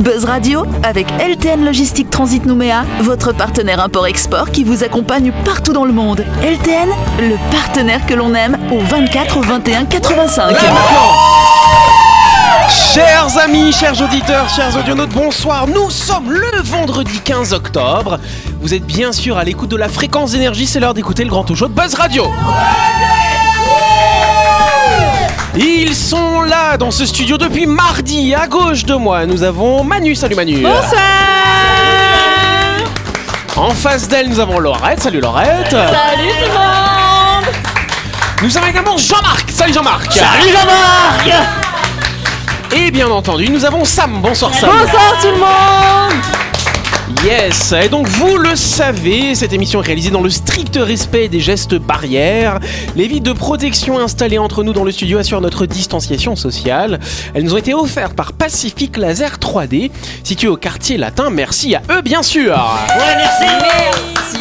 Buzz Radio avec LTN Logistique Transit Nouméa, votre partenaire import-export qui vous accompagne partout dans le monde. LTN, le partenaire que l'on aime au 24 21 85. Chers amis, chers auditeurs, chers audionautes, bonsoir. Nous sommes le vendredi 15 octobre. Vous êtes bien sûr à l'écoute de la fréquence d'énergie. C'est l'heure d'écouter le grand talk show de Buzz Radio. Ils sont là dans ce studio depuis mardi. À gauche de moi, nous avons Manu. Salut Manu. Bonsoir En face d'elle, nous avons Laurette. Salut Laurette. Salut tout le monde Nous avons également Jean-Marc. Salut Jean-Marc. Salut Jean-Marc Et bien entendu, nous avons Sam. Bonsoir Sam. Bonsoir tout le monde Yes, et donc vous le savez, cette émission est réalisée dans le strict respect des gestes barrières. Les vides de protection installées entre nous dans le studio assurent notre distanciation sociale. Elles nous ont été offertes par Pacific Laser 3D, situé au quartier latin. Merci à eux, bien sûr. Ouais, merci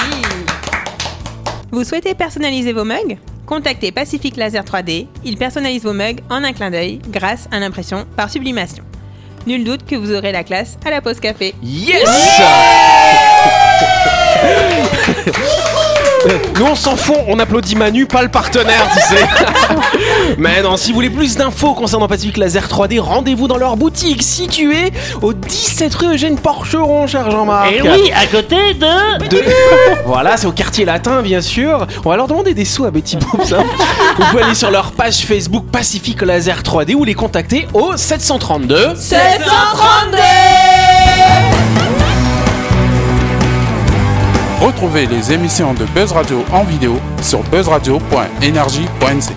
Vous souhaitez personnaliser vos mugs? Contactez Pacific Laser 3D. Ils personnalisent vos mugs en un clin d'œil grâce à l'impression par sublimation. Nul doute que vous aurez la classe à la pause café. Yes Nous on s'en fout, on applaudit Manu, pas le partenaire, tu sais. Mais non, si vous voulez plus d'infos concernant Pacific Laser 3D, rendez-vous dans leur boutique située au 17 rue Eugène Porcheron, cher Jean-Marc. Et oui, à côté de... De- voilà, c'est au quartier latin, bien sûr. On va leur demander des sous à Betty Boop, ça. Vous pouvez aller sur leur page Facebook Pacific Laser 3D ou les contacter au 732. 732 Retrouvez les émissions de Buzz Radio en vidéo sur buzzradio.energie.nc.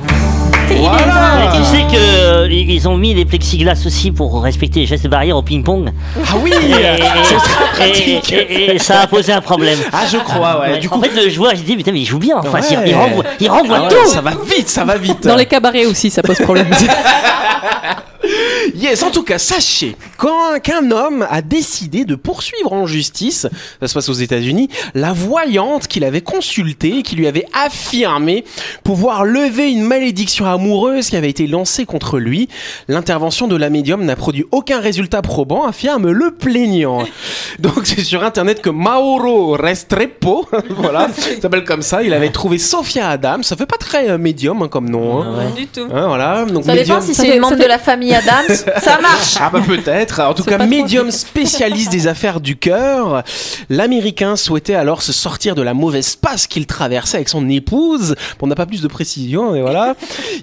Voilà. Tu sais que euh, ils ont mis les plexiglas aussi pour respecter les gestes barrières au ping-pong. Ah oui, c'est très pratique. et- et ça a posé un problème. Ah, je crois, ouais. Du en coup, fait, le joueur, j'ai dit, putain, mais il joue bien. Enfin, Ouais. il, il renvoie, il renvoie Ah ouais, tout. ça va vite, ça va vite. Dans les cabarets aussi, ça pose problème. Yes, en tout cas, sachez quand- qu'un homme a décidé de poursuivre en justice, ça se passe aux États-Unis, la voyante qu'il avait consultée, et qui lui avait affirmé pouvoir lever une malédiction amoureuse qui avait été lancée contre lui. L'intervention de la médium n'a produit aucun résultat probant, affirme le plaignant. Donc c'est sur internet que Mauro Restrepo, voilà, s'appelle comme ça, il avait trouvé Sophia Adams. Ça fait pas très euh, médium hein, comme nom. Hein. Du tout. Hein, voilà, donc Ça médium- dépend si Ça c'est fait- une membre de la famille Adams. ça marche. ah bah peut-être. En tout cas, médium spécialiste des affaires du cœur. L'Américain souhaitait alors se sortir de la mauvaise passe qu'il traversait avec son épouse. Bon, on n'a pas plus de précision, et voilà.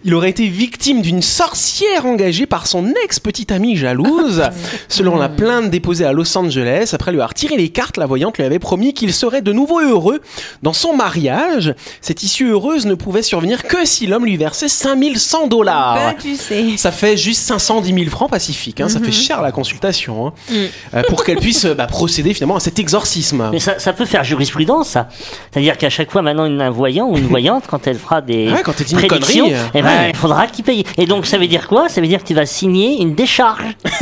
Il aurait été victime d'une sorcière engagée par son ex-petite amie jalouse. Selon la plainte déposée à Los Angeles, après lui avoir tiré les cartes, la voyante lui avait promis qu'il serait de nouveau heureux dans son mariage. Cette issue heureuse ne pouvait survenir que si l'homme lui versait 5100 dollars. Bah, tu sais. Ça fait juste 510 000 francs pacifiques. Hein, Ça fait cher la consultation. hein. Mm. Euh, pour qu'elle puisse euh, bah, procéder finalement à cet exorcisme. Mais ça, ça peut faire jurisprudence, ça. C'est-à-dire qu'à chaque fois, maintenant, une- un voyant ou une voyante, quand elle fera des Ouais, quand elle dit une prédictions, connerie, euh, eh ben, ouais. il faudra qu'il paye. Et donc, ça veut dire quoi? Ça veut dire que tu vas signer une décharge.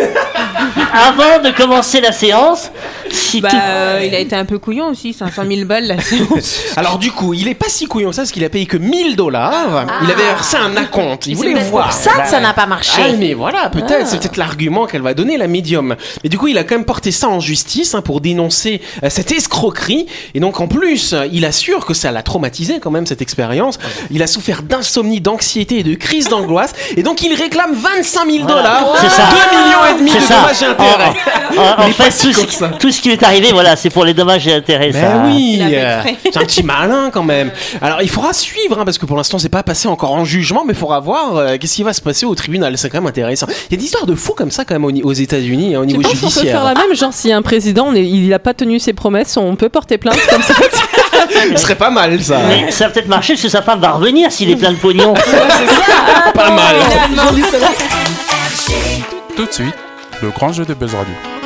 Avant de commencer la séance, si Bah, tu... euh, il a été un peu couillon aussi, 500 000 balles la séance. Alors du coup, il est pas si couillon que ça parce qu'il a payé que 1000 dollars. Il avait versé un acompte. Il voulait voir. pour ça que ça n'a pas marché. Ah mais voilà, peut-être, c'est peut-être l'argument qu'elle va donner la médium. Mais du coup, il a quand même porté ça en justice hein, pour dénoncer euh, cette escroquerie. Et donc en plus, il assure que ça l'a traumatisé quand même cette expérience. Il a souffert d'insomnie, d'anxiété et de crise d'angoisse. Et donc il réclame 25 000 dollars, ça. 2 millions et demi C'est de ça. dommages et intérêts. En, en- en fait, tout, ce- ça. tout ce qui lui est arrivé, voilà, c'est pour les dommages et intérêts. ça. Ben oui, euh, c'est un petit malin quand même. Alors il faudra suivre hein, parce que pour l'instant c'est pas passé encore en jugement, mais il faudra voir euh, qu'est-ce qui va se passer au tribunal. C'est quand même intéressant. Il y a des histoires de fous comme ça quand même aux États-Unis hein, au niveau pense qu'on peut faire judiciaire. la même, genre si un président, on il n'a pas tenu ses promesses, on peut porter plainte comme ça. Ce serait pas mal ça. Mais ça va peut-être marcher parce que sa femme va revenir s'il est plein de pognon. Pas mal. Tout de suite, le grand jeu de Buzz Radio.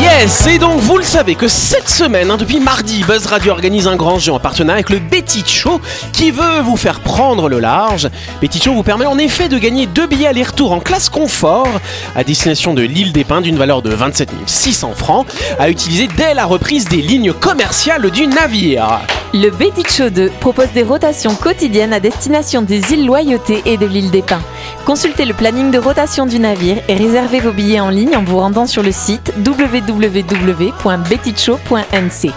Yes, et donc vous le savez que cette semaine, hein, depuis mardi, Buzz Radio organise un grand jeu en partenariat avec le Betty Show qui veut vous faire prendre le large. Betty Show vous permet en effet de gagner deux billets aller-retour en classe confort à destination de l'île des Pins d'une valeur de 27 600 francs à utiliser dès la reprise des lignes commerciales du navire. Le Betty Show 2 propose des rotations quotidiennes à destination des îles Loyauté et de l'île des Pins. Consultez le planning de rotation du navire et réservez vos billets en ligne en vous rendant sur le site www.bettycho.nc.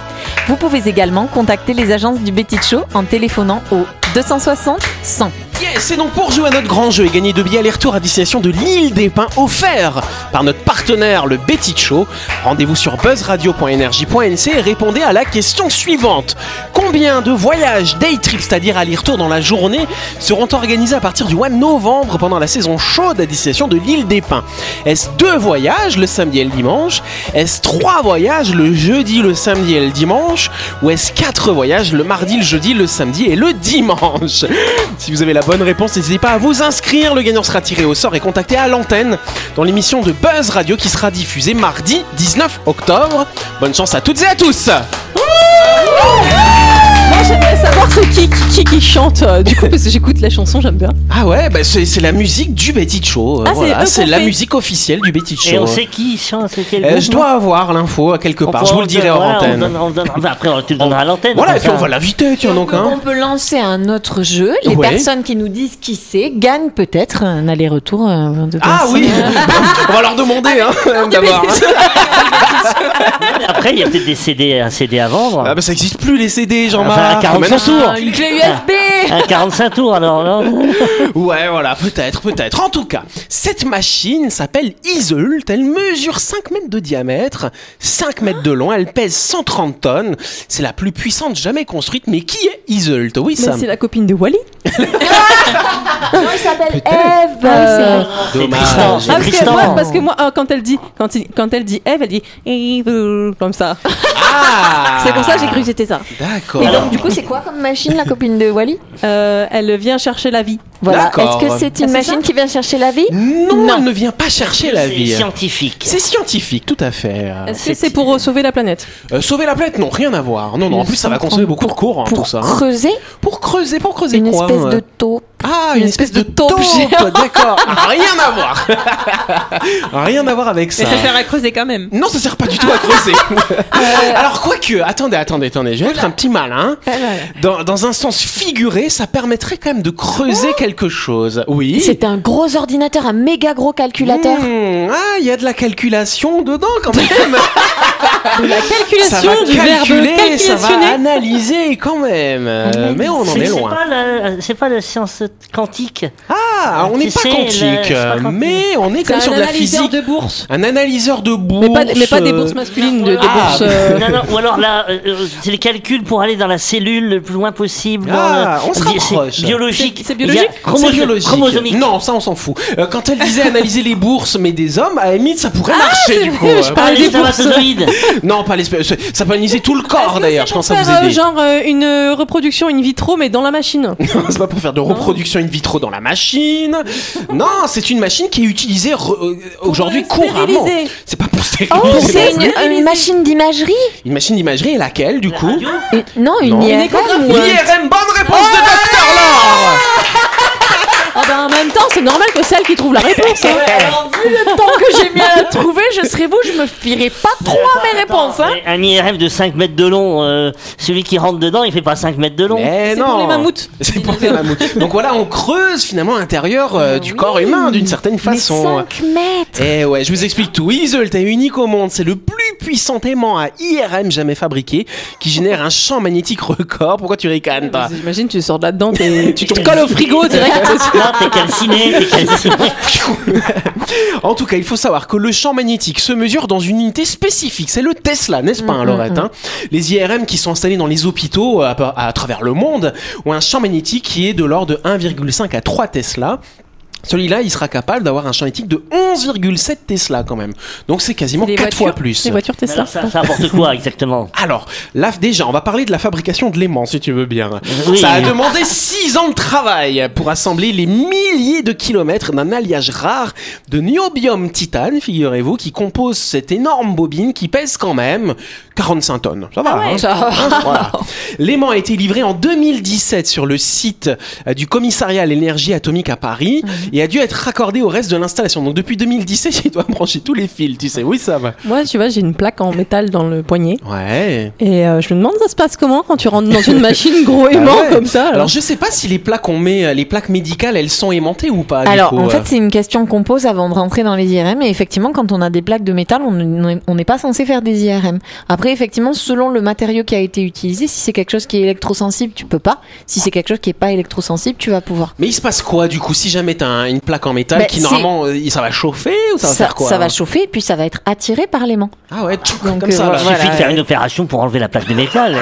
Vous pouvez également contacter les agences du Betty Show en téléphonant au 260 100. Yes, c'est donc pour jouer à notre grand jeu et gagner deux billets aller-retour à destination de l'île des Pins offerts par notre partenaire le Betty Show. Rendez-vous sur buzzradio.energie.nc et répondez à la question suivante. Combien de voyages day trip, c'est-à-dire aller-retour dans la journée, seront organisés à partir du mois de novembre pendant la saison chaude à destination de l'île des Pins? Est-ce deux voyages le samedi et le dimanche? Est-ce trois voyages le jeudi, le samedi et le dimanche? Ou est-ce quatre voyages le mardi, le jeudi, le samedi et le dimanche? Si vous avez la réponse, n'hésitez pas à vous inscrire. Le gagnant sera tiré au sort et contacté à l'antenne dans l'émission de Buzz Radio qui sera diffusée mardi 19 octobre. Bonne chance à toutes et à tous Moi, j'aimerais savoir c'est qui, qui, qui, qui chante. euh, Du coup, parce que j'écoute la chanson, j'aime bien. Ah ouais, bah c'est c'est la musique du Betty Show. euh, Ah, c'est voilà, eux c'est qu'on la fait. musique officielle du Betty Show. Et on sait qui chante, c'est quel Euh, groupe, je dois avoir l'info à quelque part. Je vous le dirai en voilà, on antenne. donne- on donne- enfin, après, on- tu le donneras à l'antenne. Voilà, et comme puis on ça. va l'inviter, tiens donc. Hein. On peut lancer un autre jeu. Les Ouais. personnes qui nous disent qui c'est gagnent peut-être un aller-retour euh, de Ah personnes. oui, on va leur demander hein, d'abord. Mais Après, il y a peut-être des CD, un CD à vendre. Ah bah ça existe plus les CD, Jean-Marc. Un 45 Maintenant- tours. Une clé USB Un 45 tours, alors. non Ouais, voilà, peut-être, peut-être. En tout cas, cette machine s'appelle Iseult. Elle mesure 5 mètres de diamètre, 5 mètres de long. Elle pèse 130 tonnes. C'est la plus puissante jamais construite. Mais qui est Iseult? Oui, Sam. c'est la copine de Wally. Non, il s'appelle? Eve. Ah Dommage. Ah, parce que moi, parce que moi euh, quand elle dit, quand, il- quand elle dit Eve, elle dit comme ça. Ah C'est pour ça que j'ai cru que c'était ça. D'accord. Et donc, du coup, c'est quoi comme machine, la copine de Wally Euh, elle vient chercher la vie. Voilà. D'accord. Est-ce que c'est une Ah, c'est machine qui vient chercher la vie Non, Non. elle ne vient pas chercher la C'est vie. scientifique. C'est scientifique, tout à fait. Est-ce que c'est pour euh, sauver la planète Euh, sauver la planète, non, rien à voir. Non, non, en plus ça va consommer beaucoup de courant, Pour tout ça. hein. creuser Pour creuser, pour creuser une quoi espèce hein de taupe. Ah, une, espèce, de taupe taupe, d'accord. Rien à voir. Rien à voir avec ça. Mais ça sert à creuser quand même. Non, ça sert pas du tout à creuser. Alors, quoique, attendez, attendez, attendez, je vais être un petit malin. Dans, dans un sens figuré, ça permettrait quand même de creuser quelque chose. Oui. C'est un gros ordinateur, un méga gros calculateur. Hmm, ah, il y a de la calculation dedans quand même. La ça calculation va du verbe calculer, ça va analyser quand même. Euh, mais on en est c'est loin. pas la- C'est pas la science quantique. Ah, on Tu n'est pas le- quantique, mais on est comme un sur de la analyseur physique. de bourse. Un analyseur de bourse. Mais pas, mais pas des euh, bourses masculines, de- des Ah, bourses. euh, Non, non, ou alors là, euh, euh, c'est les calculs pour aller dans la cellule le plus loin possible. dans Ah, le- on se rapproche. Biologique. C'est- biologique chromoso- C'est biologique. Chromosomique. Non, ça on s'en fout. Euh, quand elle disait analyser les bourses, mais des hommes, à limite, ça pourrait Ah, marcher du coup. Euh, je parlais des spermatozoïdes. Non, pas les Ça peut analyser tout le corps d'ailleurs. Je pense vous euh, aider. genre euh, une euh, reproduction in vitro, mais dans la machine. c'est pas pour faire de reproduction in vitro dans la machine. Non, c'est une machine qui est utilisée euh, aujourd'hui couramment. C'est pas pour Oh, stériliser. c'est une, une machine d'imagerie Une machine d'imagerie et laquelle du coup. Une- Non, une Non. IRM. ou L'IRM, bonne réponse de Dr Laure Ah bah en même temps, c'est normal que celle qui trouve la réponse. hein. Alors, vu le temps que j'ai mis à la trouver, je serais vous, je me fierais pas trop à mes réponses. Hein. Un IRM de 5 mètres de long, euh, celui qui rentre dedans, il fait pas 5 mètres de long. C'est non pour les mammouths. C'est pour les mammouths. Donc voilà, on creuse finalement l'intérieur euh, du corps humain d'une certaine Mais façon. 5 mètres. Eh ouais, je vous explique tout. Isolt est unique au monde. C'est le plus puissant aimant à IRM jamais fabriqué qui génère un champ magnétique record. Pourquoi tu ricanes toi? J'imagine, tu sors de là-dedans, t'es- tu te colles au frigo direct. Là, t'es calciné, t'es calciné. En tout cas, il faut savoir que le champ magnétique se mesure dans une unité spécifique. C'est le Tesla, n'est-ce pas, hein, Laurette hein Les IRM qui sont installés dans les hôpitaux à, à travers le monde ont un champ magnétique qui est de l'ordre de 1,5 à 3 Tesla. Celui-là, il sera capable d'avoir un champ magnétique de 11,7 Tesla quand même. Donc c'est quasiment Les 4 fois plus. Les voitures Tesla. Alors, ça, ça apporte quoi exactement Alors, là, déjà, on va parler de la fabrication de l'aimant, si tu veux bien. Oui. Ça a demandé 6 10 ans de travail pour assembler les milliers de kilomètres d'un alliage rare de niobium titane, figurez-vous, qui compose cette énorme bobine qui pèse quand même 45 tonnes. Ça va, hein Voilà. L'aimant a été livré en 2017 sur le site euh, du commissariat à l'énergie atomique à Paris et a dû être raccordé au reste de l'installation. Donc depuis 2017, il doit brancher tous les fils, tu sais. Oui, ça va. Moi, tu vois, j'ai une plaque en métal dans le poignet. Ouais. Et euh, je me demande, ça se passe comment quand tu rentres dans une machine gros aimant Ah ouais. comme ça Alors, alors je sais pas si les plaques qu'on met, les plaques médicales, elles sont aimantées ou pas. du Alors, coup, en euh. fait, c'est une question qu'on pose avant de rentrer dans les IRM. Et effectivement, quand on a des plaques de métal, on on n'est pas censé faire des IRM. Après, effectivement, selon le matériau qui a été utilisé, si c'est quelque chose qui est électrosensible, tu peux pas. Si c'est quelque chose qui est pas électrosensible, tu vas pouvoir. Mais il se passe quoi du coup si jamais t'as un- une plaque en métal Ben, qui normalement euh, ça va chauffer ou ça va faire quoi ça va hein chauffer, puis ça va être attiré par l'aimant. Ah ouais, tchouk, Donc, comme euh, ça. là. Il voilà. suffit de faire une opération pour enlever la plaque de métal.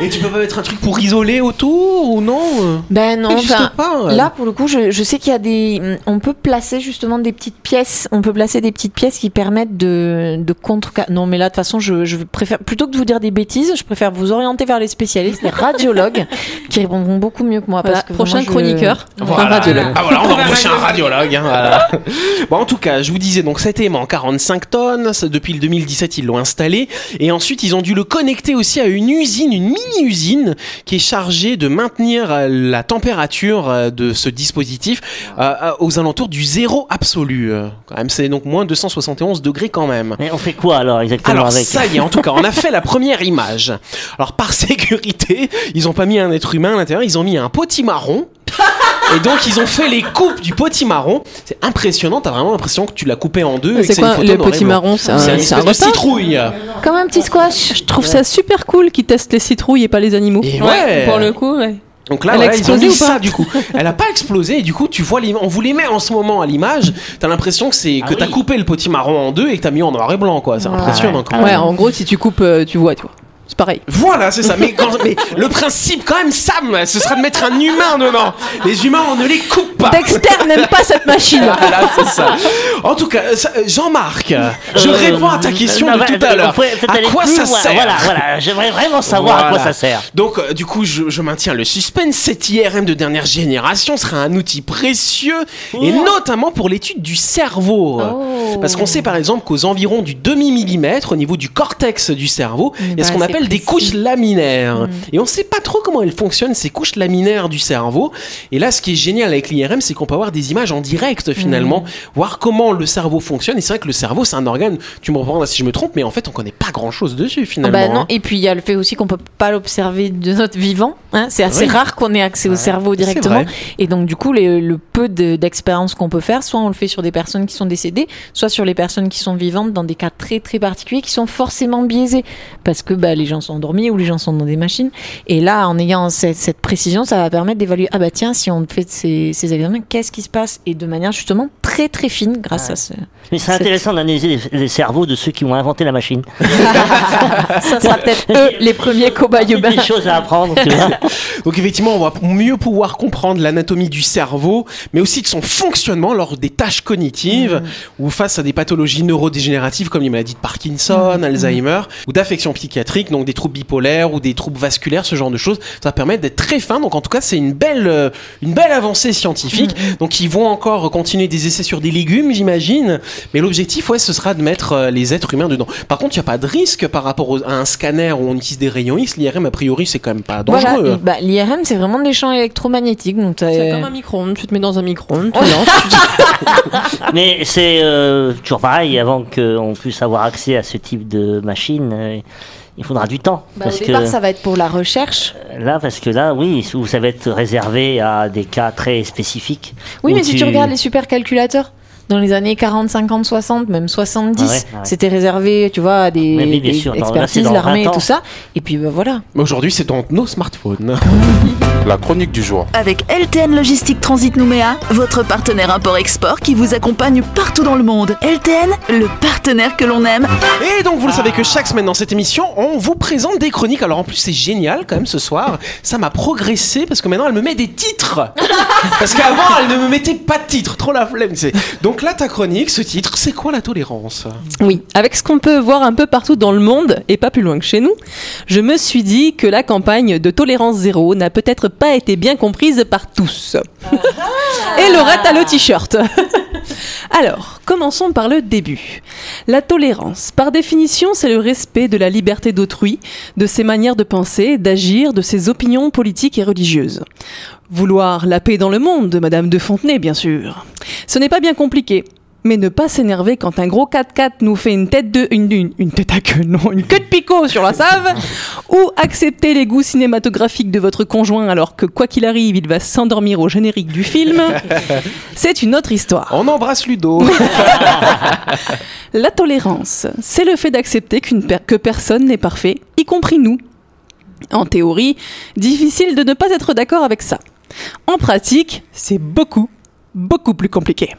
Et tu peux pas mettre un truc pour isoler autour ou non euh Ben non, enfin, pas. ouais. Là, pour le coup, je, je sais qu'il y a des. On peut placer justement des petites pièces. On peut placer des petites pièces qui permettent de, de contre. Non, mais là, de toute façon, je, je préfère. Plutôt que de vous dire des bêtises, je préfère vous orienter vers les spécialistes, les radiologues, qui répondront beaucoup mieux que moi. Voilà, parce que prochain je- chroniqueur, un radiologue. Ah voilà, on va embaucher un radiologue. hein, voilà. Bon, en tout cas, je vous disais donc cet aimant 45 tonnes. ça, Depuis le 2017, ils l'ont installé et ensuite ils ont dû le connecter aussi à une usine, une mini usine qui est chargée de maintenir euh, la température euh, de ce dispositif euh, aux alentours du zéro absolu. Quand même, c'est donc moins 271 degrés quand même. Mais on fait quoi alors exactement Alors avec ça y est, en tout cas, on a fait la première image. Alors par sécurité, ils ont pas mis un être humain à l'intérieur, ils ont mis un potimarron. Et donc ils ont fait les coupes du potimarron. C'est impressionnant, t'as vraiment l'impression que tu l'as coupé en deux. et que C'est quoi photo le noir et petit blanc. marron C'est un, C'est une c'est un espèce de retard citrouille. Comme un petit squash. Je trouve ça super cool qu'ils testent les citrouilles et pas les animaux. Et ouais. Pour le coup, ouais. Donc là, Elle a voilà, ils ont explosé mis ou pas ça du coup. Elle a pas explosé et du coup, tu vois, on vous les met en ce moment à l'image. T'as l'impression que c'est Ah que t'as oui. coupé le potimarron en deux et que t'as mis en noir et blanc, quoi. C'est Ouais. impressionnant. quand Ouais, même. en gros, si tu coupes, euh, tu vois, tu vois. C'est pareil. Voilà, c'est ça. Mais, quand- mais le principe, quand même, Sam, ce sera de mettre un humain dedans. Les humains, on ne les coupe pas. Dexter n'aime pas cette machine. Voilà, c'est ça. En tout cas, euh, ça- euh, Jean-Marc, je Euh, réponds à ta question non, de bah, tout à l'heure. À aller quoi plus ça loin. sert Voilà, voilà. J'aimerais vraiment savoir à quoi Voilà. ça sert. Donc, euh, du coup, je, je maintiens le suspense. Cet IRM de dernière génération sera un outil précieux, et notamment pour l'étude du cerveau. Oh. Parce qu'on sait par exemple qu'aux environs du demi-millimètre, au niveau du cortex du cerveau, est il y a ce pas qu'on appelle des couches laminaires. Mm. Et on ne sait pas trop comment elles fonctionnent, ces couches laminaires du cerveau. Et là, ce qui est génial avec l'IRM, c'est qu'on peut avoir des images en direct finalement, voir comment le cerveau fonctionne. Et c'est vrai que le cerveau, c'est un organe, tu me reprendras si je me trompe, mais en fait, on connaît pas grand-chose dessus Ah finalement. bah non, hein. et puis il y a le fait aussi qu'on peut pas l'observer de notre vivant. hein. C'est assez Oui. rare qu'on ait accès au cerveau directement. Et donc du coup, les- le peu de- d'expérience qu'on peut faire, soit on le fait sur des personnes qui sont décédées, soit sur les personnes qui sont vivantes dans des cas très très particuliers qui sont forcément biaisés parce que bah, les gens sont endormis ou les gens sont dans des machines. Et là, en ayant cette, cette précision, ça va permettre d'évaluer ah bah tiens, si on fait ces, ces examens, qu'est-ce qui se passe? Et de manière justement très très fine grâce à ce. Mais c'est intéressant d'analyser les, les cerveaux de ceux qui ont inventé la machine. ça sera peut-être eux les premiers cobayes Il y a urbains. des choses à apprendre, tu vois. Donc effectivement, on va mieux pouvoir comprendre l'anatomie du cerveau, mais aussi de son fonctionnement lors des tâches cognitives ou face à des pathologies neurodégénératives comme les maladies de Parkinson, Alzheimer ou d'affections psychiatriques, donc des troubles bipolaires ou des troubles vasculaires, ce genre de choses. Ça va permettre d'être très fin. Donc en tout cas, c'est une belle, euh, une belle avancée scientifique. Donc ils vont encore continuer des essais sur des légumes, j'imagine. Mais l'objectif, ouais, ce sera de mettre euh, les êtres humains dedans. Par contre, il n'y a pas de risque par rapport à un scanner où on utilise des rayons X. L'IRM, a priori, c'est quand même pas dangereux. Voilà, et bah, l'IRM, c'est vraiment des champs électromagnétiques. Donc t'as- C'est comme un micro-ondes. Tu te mets dans un micro-ondes, tu lances. Mais c'est euh, toujours pareil, avant qu'on puisse avoir accès à ce type de machine, euh, il faudra du temps. Bah, parce au départ, que ça va être pour la recherche. là, parce que là, oui, ça va être réservé à des cas très spécifiques. Oui, mais si tu regardes les supercalculateurs, dans les années 40, 50, 60, même 70, Ah ouais, ouais. c'était réservé, tu vois, à des, Mais oui, des expertises, l'armée 20 et tout ça. Et puis bah, voilà. Aujourd'hui, c'est dans nos smartphones. La chronique du jour. Avec LTN Logistique Transit Nouméa, votre partenaire import-export qui vous accompagne partout dans le monde. LTN, le partenaire que l'on aime. Et donc, vous le savez que chaque semaine dans cette émission, on vous présente des chroniques. Alors, en plus, c'est génial quand même ce soir. Ça m'a progressé parce que maintenant, elle me met des titres. Parce qu'avant, elle ne me mettait pas de titres. Trop la flemme. c'est- Donc, donc là, ta chronique, ce titre, c'est quoi la tolérance? Oui, avec ce qu'on peut voir un peu partout dans le monde, et pas plus loin que chez nous, je me suis dit que la campagne de tolérance zéro n'a peut-être pas été bien comprise par tous. et Laurette a le t-shirt. Alors, commençons par le début. La tolérance, par définition, c'est le respect de la liberté d'autrui, de ses manières de penser, d'agir, de ses opinions politiques et religieuses. Vouloir la paix dans le monde de Madame de Fontenay, bien sûr. Ce n'est pas bien compliqué. Mais ne pas s'énerver quand un gros 4x4 nous fait une tête de une, une, une tête à queue, non, une queue de picot sur la save, ou accepter les goûts cinématographiques de votre conjoint alors que quoi qu'il arrive, il va s'endormir au générique du film, c'est une autre histoire. On embrasse Ludo. La tolérance, c'est le fait d'accepter per- que personne n'est parfait, y compris nous. En théorie, difficile de ne pas être d'accord avec ça. En pratique, c'est beaucoup, beaucoup plus compliqué.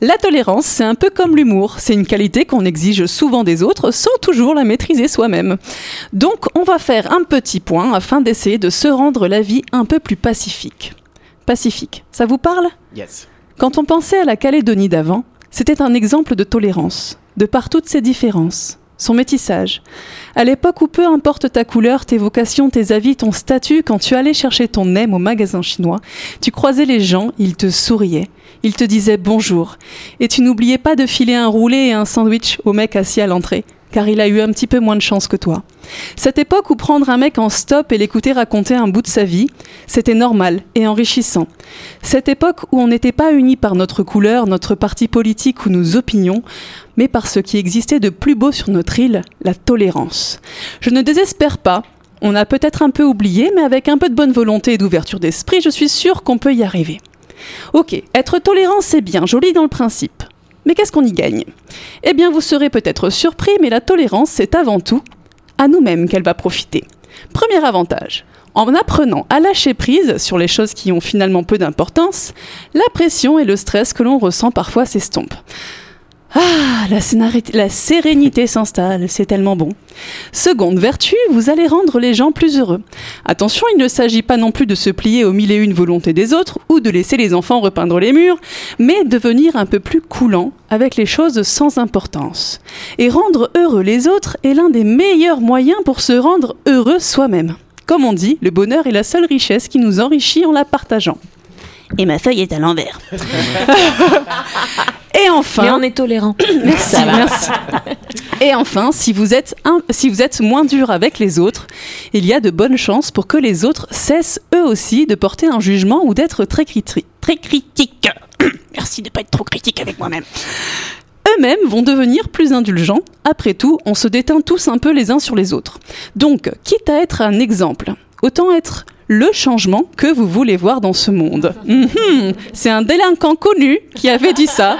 La tolérance, c'est un peu comme l'humour, c'est une qualité qu'on exige souvent des autres sans toujours la maîtriser soi-même. Donc on va faire un petit point afin d'essayer de se rendre la vie un peu plus pacifique. Pacifique, ça vous parle? Yes. quand on pensait à la Calédonie d'avant, c'était un exemple de tolérance, de par toutes ses différences, son métissage. À l'époque où peu importe ta couleur, tes vocations, tes avis, ton statut, quand tu allais chercher ton nem au magasin chinois, tu croisais les gens, ils te souriaient, ils te disaient bonjour, et tu n'oubliais pas de filer un roulé et un sandwich au mec assis à l'entrée, car il a eu un petit peu moins de chance que toi. Cette époque où prendre un mec en stop et l'écouter raconter un bout de sa vie, c'était normal et enrichissant. Cette époque où on n'était pas unis par notre couleur, notre parti politique ou nos opinions, mais par ce qui existait de plus beau sur notre île, la tolérance. Je ne désespère pas. On a peut-être un peu oublié, mais avec un peu de bonne volonté et d'ouverture d'esprit, je suis sûre qu'on peut y arriver. Ok, être tolérant, c'est bien, joli dans le principe. Mais qu'est-ce qu'on y gagne? Eh bien, vous serez peut-être surpris, mais la tolérance, c'est avant tout à nous-mêmes qu'elle va profiter. Premier avantage. En apprenant à lâcher prise sur les choses qui ont finalement peu d'importance, la pression et le stress que l'on ressent parfois s'estompent. Ah, la, sérénité s'installe, c'est tellement bon. Seconde vertu, vous allez rendre les gens plus heureux. Attention, il ne s'agit pas non plus de se plier aux mille et une volontés des autres ou de laisser les enfants repeindre les murs, mais devenir un peu plus coulant avec les choses sans importance. Et rendre heureux les autres est l'un des meilleurs moyens pour se rendre heureux soi-même. Comme on dit, le bonheur est la seule richesse qui nous enrichit en la partageant. Et ma feuille est à l'envers. Et enfin, Mais on est tolérant. Merci, merci. Et enfin, si vous, êtes un- si vous êtes moins dur avec les autres, il y a de bonnes chances pour que les autres cessent eux aussi de porter un jugement ou d'être très, critri- très critiques. Merci de ne pas être trop critique avec moi-même. Eux-mêmes vont devenir plus indulgents. Après tout, on se déteint tous un peu les uns sur les autres. Donc, quitte à être un exemple, autant être le changement que vous voulez voir dans ce monde. Mhm. C'est un délinquant connu qui avait dit ça,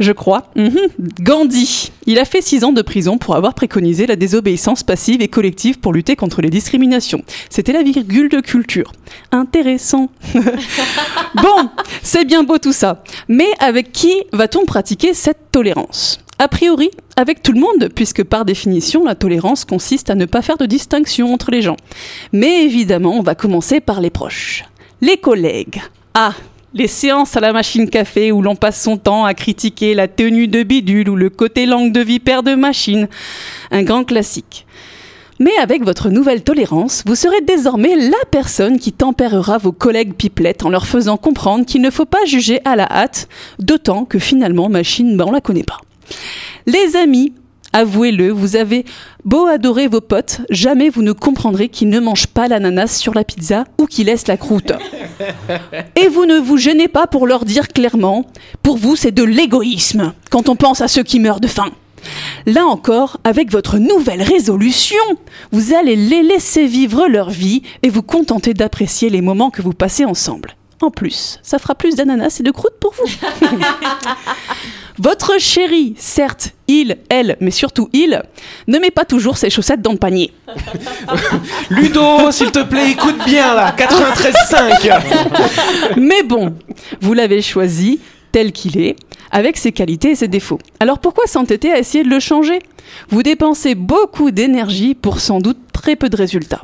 je crois. Mhm. Gandhi. Il a fait six ans de prison pour avoir préconisé la désobéissance passive et collective pour lutter contre les discriminations. C'était la virgule de culture. Intéressant. bon, c'est bien beau tout ça. Mais avec qui va-t-on pratiquer cette tolérance? A priori, avec tout le monde, puisque par définition, la tolérance consiste à ne pas faire de distinction entre les gens. Mais évidemment, on va commencer par les proches. Les collègues. Ah, les séances à la machine café où l'on passe son temps à critiquer la tenue de bidule ou le côté langue de vipère de machine. Un grand classique. Mais avec votre nouvelle tolérance, vous serez désormais la personne qui tempérera vos collègues pipelettes en leur faisant comprendre qu'il ne faut pas juger à la hâte, d'autant que finalement, machine, ben, on la connaît pas. Les amis, avouez-le, vous avez beau adorer vos potes, jamais vous ne comprendrez qu'ils ne mangent pas l'ananas sur la pizza ou qu'ils laissent la croûte. Et vous ne vous gênez pas pour leur dire clairement, pour vous c'est de l'égoïsme quand on pense à ceux qui meurent de faim. Là encore, avec votre nouvelle résolution, vous allez les laisser vivre leur vie et vous contenter d'apprécier les moments que vous passez ensemble. En plus, ça fera plus d'ananas et de croûte pour vous. Votre chéri, certes, il, elle, mais surtout il, ne met pas toujours ses chaussettes dans le panier. Ludo, s'il te plaît, écoute bien là, 93.5. Mais bon, vous l'avez choisi tel qu'il est, avec ses qualités et ses défauts. Alors pourquoi s'entêter à essayer de le changer? Vous dépensez beaucoup d'énergie pour sans doute très peu de résultats.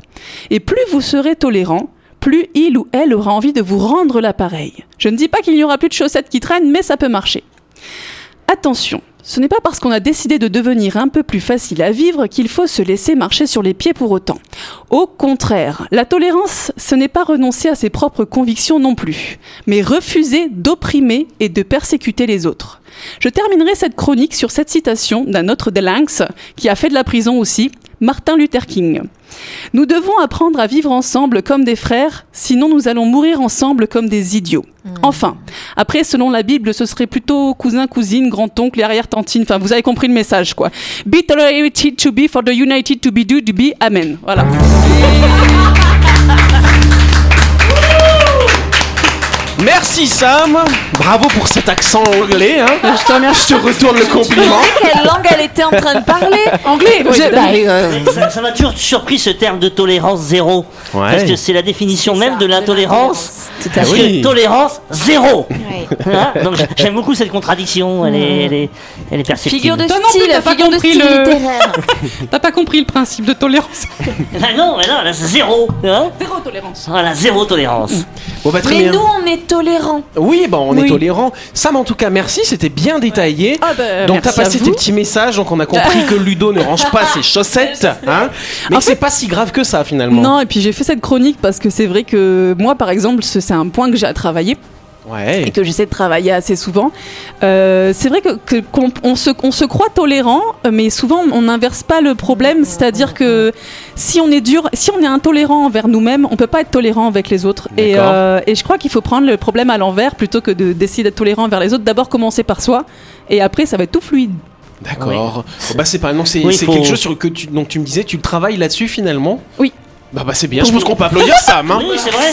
Et plus vous serez tolérant, plus il ou elle aura envie de vous rendre l'appareil. Je ne dis pas qu'il n'y aura plus de chaussettes qui traînent, mais ça peut marcher. Attention, ce n'est pas parce qu'on a décidé de devenir un peu plus facile à vivre qu'il faut se laisser marcher sur les pieds pour autant. Au contraire, la tolérance, ce n'est pas renoncer à ses propres convictions non plus, mais refuser d'opprimer et de persécuter les autres. Je terminerai cette chronique sur cette citation d'un autre Delanx, qui a fait de la prison aussi, Martin Luther King. Nous devons apprendre à vivre ensemble comme des frères, sinon nous allons mourir ensemble comme des idiots. Enfin, après, selon la Bible, ce serait plutôt cousin, cousine, grand-oncle et arrière-tantine. Enfin, vous avez compris le message, quoi. Be tolerated to be for the united to be do to be. Amen. Voilà. Merci Sam, bravo pour cet accent anglais. Hein. Je te remercie. Je te retourne le compliment. Quelle langue elle était en train de parler Anglais, Je- évidemment. bah, euh, Ça ça m'a toujours surpris ce terme de tolérance zéro. Ouais. Parce que c'est la définition même de l'intolérance. Tout à Parce fait. Oui. que tolérance zéro. Hein? Donc j'aime beaucoup cette contradiction. Elle est, elle est, elle est perceptible. Figure de Toi non plus, style, t'as pas figure de compris style le- littéraire. T'as pas compris le principe de tolérance. Ah non, mais non, là c'est zéro. Hein Zéro tolérance. voilà, zéro tolérance. Bon bah très Mais bien. nous, on est tolérants. Oui, bon, on est tolérant. Sam, en tout cas, merci, c'était bien détaillé. Ah bah, donc t'as passé tes petits messages, donc on a compris que Ludo ne range pas ses chaussettes, hein. Mais c'est pas si grave que ça finalement. Non, et puis j'ai fait cette chronique parce que c'est vrai que moi, par exemple, ce- c'est un point que j'ai à travailler et que j'essaie de travailler assez souvent. Euh, c'est vrai que que- qu'on on se, on se croit tolérant, mais souvent on n'inverse pas le problème. C'est-à-dire que si on est dur, si on est intolérant envers nous-mêmes, on peut pas être tolérant avec les autres. Et, euh, et je crois qu'il faut prendre le problème à l'envers plutôt que de d'essayer d'être tolérant envers les autres. D'abord commencer par soi, et après ça va être tout fluide. D'accord. Bah c'est pas non, c'est Oui, c'est faut- quelque chose sur que tu donc tu me disais, tu travailles là-dessus finalement? Oui. Bah bah c'est bien. Je pense qu'on peut applaudir Sam. Hein. Oui, c'est vrai.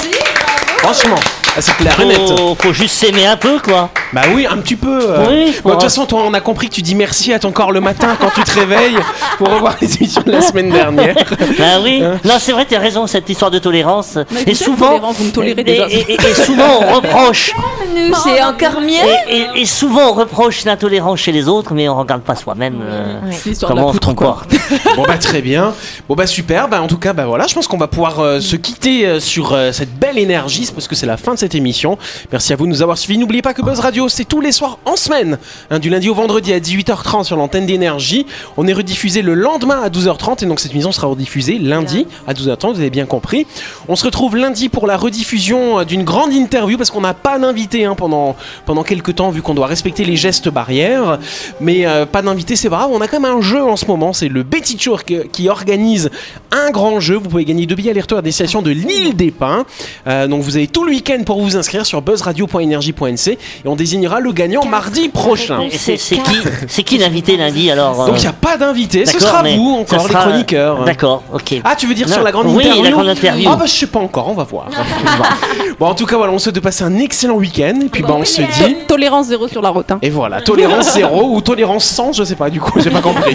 Franchement, Ah, c'est clair et net. Faut, faut juste s'aimer un peu, quoi. Bah oui, un petit peu. euh. Oui, Bon, de toute façon, toi, on a compris que tu dis merci à ton corps le matin quand tu te réveilles pour revoir les émissions de la semaine dernière. Bah oui. Non, c'est vrai, t'as raison, cette histoire de tolérance. Mais Et souvent. vous me tolérez et, déjà. et- et- et souvent, on reproche. Nous, c'est encore mieux. Et, et- et souvent, on reproche l'intolérance chez les autres, mais on regarde pas soi-même euh, comment on se comporte. Bon bah très bien. Bon bah super. Bah en tout cas bah voilà, je pense qu'on va pouvoir euh, se quitter euh, sur euh, cette belle énergie parce que c'est la fin de cette émission. Merci à vous de nous avoir suivis. N'oubliez pas que Buzz Radio c'est tous les soirs en semaine, hein, du lundi au vendredi à 18h30 sur l'antenne d'énergie. On est rediffusé le lendemain à 12h30 et donc cette émission sera rediffusée lundi à 12h30. Vous avez bien compris. On se retrouve lundi pour la rediffusion euh, d'une grande interview parce qu'on n'a pas d'invité hein, pendant pendant quelques temps vu qu'on doit respecter les gestes barrières. Mais euh, pas d'invité, c'est pas grave. On a quand même un jeu en ce moment. C'est le Betty Tour qui, qui organise un grand jeu. Vous pouvez gagner deux billets aller-retour à destination de l'île des Pins. Euh, donc vous avez tout le week-end pour vous inscrire sur buzzradio.energie.nc et on désignera le gagnant mardi prochain. C'est qui, c'est qui l'invité lundi alors euh, Donc il n'y a pas d'invité. Ce sera vous ça encore sera- les chroniqueurs. D'accord, ok. Ah, tu veux dire Non. sur la grande Oui, interview la grande interview. Ah bah je sais pas encore, on va voir. bon, en tout cas, voilà, on se souhaite de passer un excellent week-end et puis bah on se dit Tolérance zéro sur la route. hein. et voilà, tolérance zéro ou tolérance 100, je sais pas du coup, j'ai pas compris.